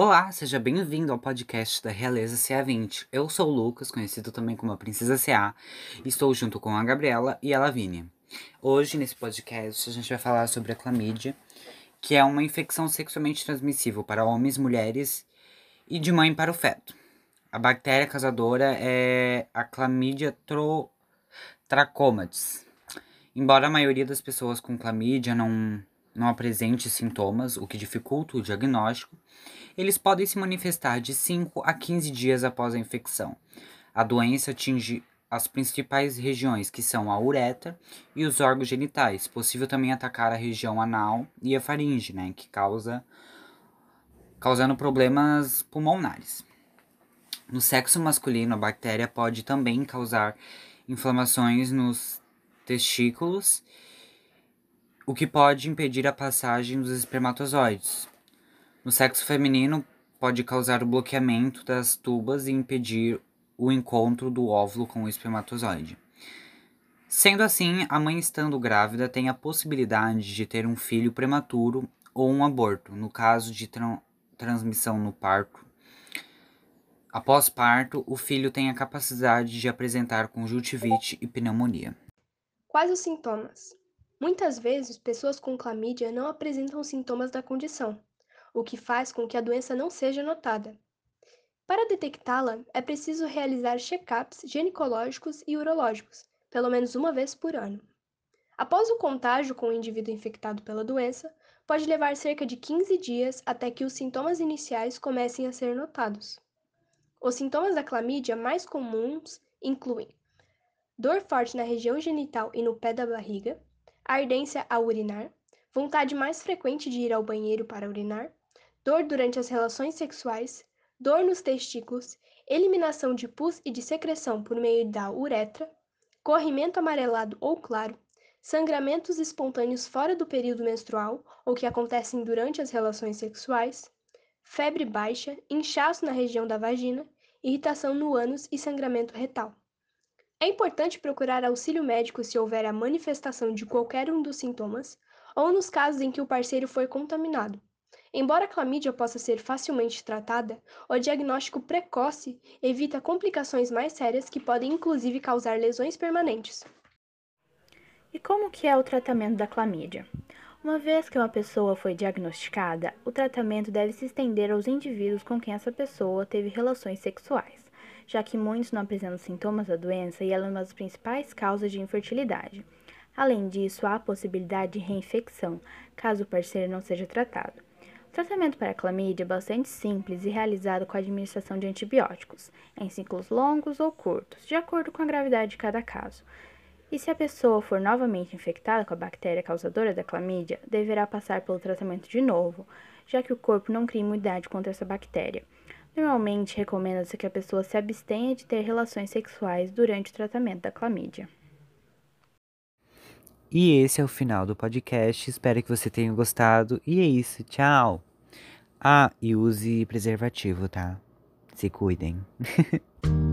Olá, seja bem-vindo ao podcast da Realeza CA20. Eu sou o Lucas, conhecido também como a Princesa CA, estou junto com a Gabriela e a Lavínia. Hoje, nesse podcast, a gente vai falar sobre a clamídia, que é uma infecção sexualmente transmissível para homens, mulheres e de mãe para o feto. A bactéria causadora é a Chlamydia tro... trachomatis. Embora a maioria das pessoas com clamídia não, não apresente sintomas, o que dificulta o diagnóstico, eles podem se manifestar de 5 a 15 dias após a infecção. A doença atinge as principais regiões, que são a uretra e os órgãos genitais. Possível também atacar a região anal e a faringe, né, que causa causando problemas pulmonares. No sexo masculino, a bactéria pode também causar inflamações nos testículos, o que pode impedir a passagem dos espermatozoides. No sexo feminino, pode causar o bloqueamento das tubas e impedir o encontro do óvulo com o espermatozoide. Sendo assim, a mãe estando grávida tem a possibilidade de ter um filho prematuro ou um aborto, no caso de tra transmissão no parto. Após parto, o filho tem a capacidade de apresentar conjuntivite e pneumonia. Quais os sintomas? Muitas vezes, pessoas com clamídia não apresentam sintomas da condição, o que faz com que a doença não seja notada. Para detectá-la, é preciso realizar check-ups ginecológicos e urológicos, pelo menos uma vez por ano. Após o contágio com o indivíduo infectado pela doença, pode levar cerca de 15 dias até que os sintomas iniciais comecem a ser notados. Os sintomas da clamídia mais comuns incluem dor forte na região genital e no pé da barriga, ardência ao urinar, vontade mais frequente de ir ao banheiro para urinar, dor durante as relações sexuais, dor nos testículos, eliminação de pus e de secreção por meio da uretra, corrimento amarelado ou claro, sangramentos espontâneos fora do período menstrual ou que acontecem durante as relações sexuais, febre baixa, inchaço na região da vagina, irritação no ânus e sangramento retal. É importante procurar auxílio médico se houver a manifestação de qualquer um dos sintomas ou nos casos em que o parceiro foi contaminado, Embora a clamídia possa ser facilmente tratada, o diagnóstico precoce evita complicações mais sérias que podem inclusive causar lesões permanentes. E como que é o tratamento da clamídia? Uma vez que uma pessoa foi diagnosticada, o tratamento deve se estender aos indivíduos com quem essa pessoa teve relações sexuais, já que muitos não apresentam sintomas da doença e ela é uma das principais causas de infertilidade. Além disso, há a possibilidade de reinfecção, caso o parceiro não seja tratado. O tratamento para a clamídia é bastante simples e realizado com a administração de antibióticos, em ciclos longos ou curtos, de acordo com a gravidade de cada caso. E se a pessoa for novamente infectada com a bactéria causadora da clamídia, deverá passar pelo tratamento de novo, já que o corpo não cria imunidade contra essa bactéria. Normalmente, recomenda-se que a pessoa se abstenha de ter relações sexuais durante o tratamento da clamídia. E esse é o final do podcast. Espero que você tenha gostado. E é isso. Tchau. Ah, e use preservativo, tá? Se cuidem.